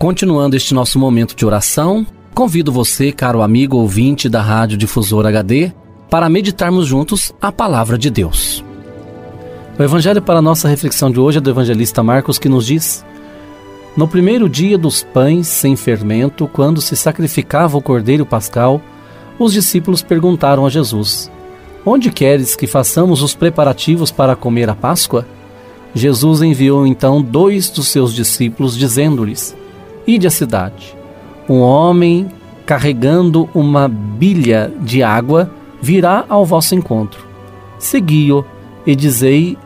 Continuando este nosso momento de oração, convido você, caro amigo ouvinte da Rádio Difusor HD, para meditarmos juntos a palavra de Deus. O evangelho para a nossa reflexão de hoje é do evangelista Marcos que nos diz: No primeiro dia dos pães sem fermento, quando se sacrificava o cordeiro pascal, os discípulos perguntaram a Jesus: Onde queres que façamos os preparativos para comer a Páscoa? Jesus enviou então dois dos seus discípulos, dizendo-lhes: Ide à cidade. Um homem carregando uma bilha de água virá ao vosso encontro. Segui-o e dizei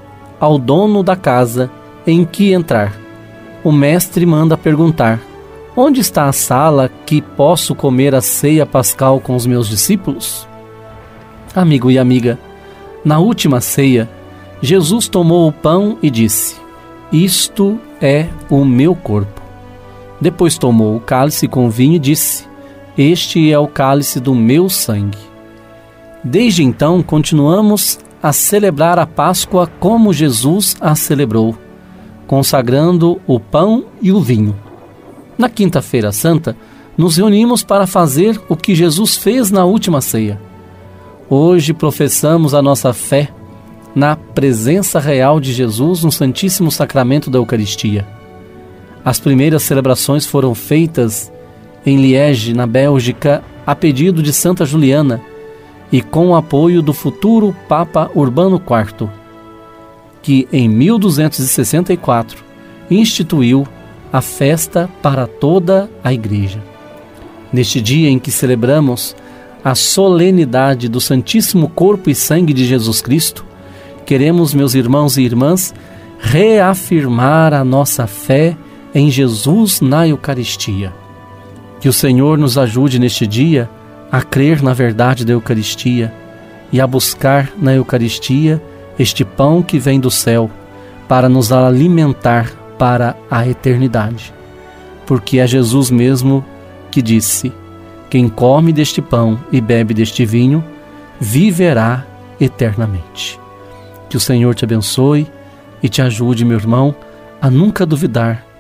ao dono da casa em que entrar. O mestre manda perguntar: Onde está a sala que posso comer a ceia pascal com os meus discípulos? Amigo e amiga, na última ceia, Jesus tomou o pão e disse: Isto é o meu corpo. Depois tomou o cálice com vinho e disse: Este é o cálice do meu sangue. Desde então, continuamos a celebrar a Páscoa como Jesus a celebrou, consagrando o pão e o vinho. Na Quinta-feira Santa, nos reunimos para fazer o que Jesus fez na última ceia. Hoje professamos a nossa fé na presença real de Jesus no Santíssimo Sacramento da Eucaristia. As primeiras celebrações foram feitas em Liege, na Bélgica, a pedido de Santa Juliana e com o apoio do futuro Papa Urbano IV, que em 1264 instituiu a festa para toda a Igreja. Neste dia em que celebramos a solenidade do Santíssimo Corpo e Sangue de Jesus Cristo, queremos, meus irmãos e irmãs, reafirmar a nossa fé em Jesus na Eucaristia. Que o Senhor nos ajude neste dia a crer na verdade da Eucaristia e a buscar na Eucaristia este pão que vem do céu para nos alimentar para a eternidade. Porque é Jesus mesmo que disse: Quem come deste pão e bebe deste vinho viverá eternamente. Que o Senhor te abençoe e te ajude, meu irmão, a nunca duvidar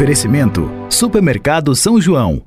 Oferecimento: Supermercado São João.